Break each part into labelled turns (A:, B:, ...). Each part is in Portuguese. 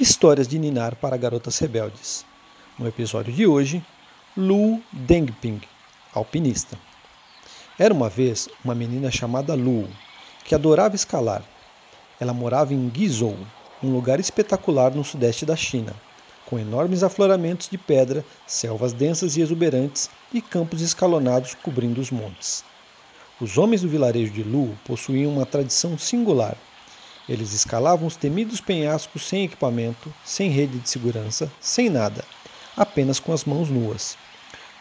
A: Histórias de Ninar para Garotas Rebeldes. No episódio de hoje, Lu Dengping, alpinista. Era uma vez uma menina chamada Lu, que adorava escalar. Ela morava em Guizhou, um lugar espetacular no sudeste da China, com enormes afloramentos de pedra, selvas densas e exuberantes e campos escalonados cobrindo os montes. Os homens do vilarejo de Lu possuíam uma tradição singular eles escalavam os temidos penhascos sem equipamento, sem rede de segurança, sem nada, apenas com as mãos nuas.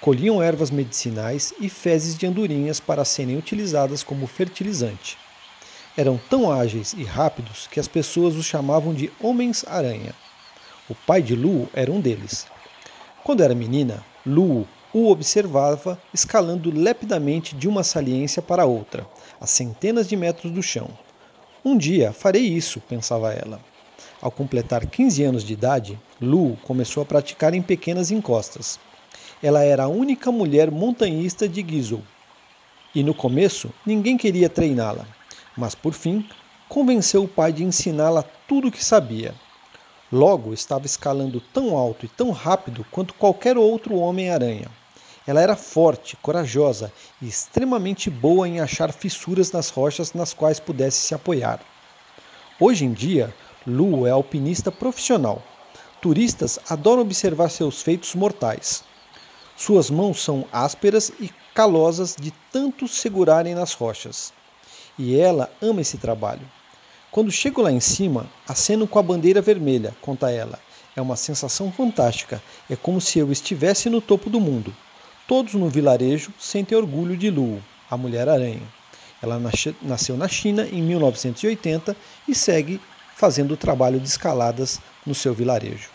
A: Colhiam ervas medicinais e fezes de andorinhas para serem utilizadas como fertilizante. Eram tão ágeis e rápidos que as pessoas os chamavam de Homens-Aranha. O pai de Lu era um deles. Quando era menina, Lu o observava escalando lepidamente de uma saliência para outra, a centenas de metros do chão, um dia farei isso, pensava ela. Ao completar 15 anos de idade, Lu começou a praticar em pequenas encostas. Ela era a única mulher montanhista de Guizhou. E no começo, ninguém queria treiná-la, mas por fim, convenceu o pai de ensiná-la tudo o que sabia. Logo, estava escalando tão alto e tão rápido quanto qualquer outro Homem-Aranha. Ela era forte, corajosa e extremamente boa em achar fissuras nas rochas nas quais pudesse se apoiar. Hoje em dia, Lu é alpinista profissional. Turistas adoram observar seus feitos mortais. Suas mãos são ásperas e calosas de tanto segurarem nas rochas. E ela ama esse trabalho. Quando chego lá em cima, aceno com a bandeira vermelha, conta ela. É uma sensação fantástica. É como se eu estivesse no topo do mundo. Todos no vilarejo sentem orgulho de Lu, a Mulher-Aranha. Ela nasceu na China em 1980 e segue fazendo o trabalho de escaladas no seu vilarejo.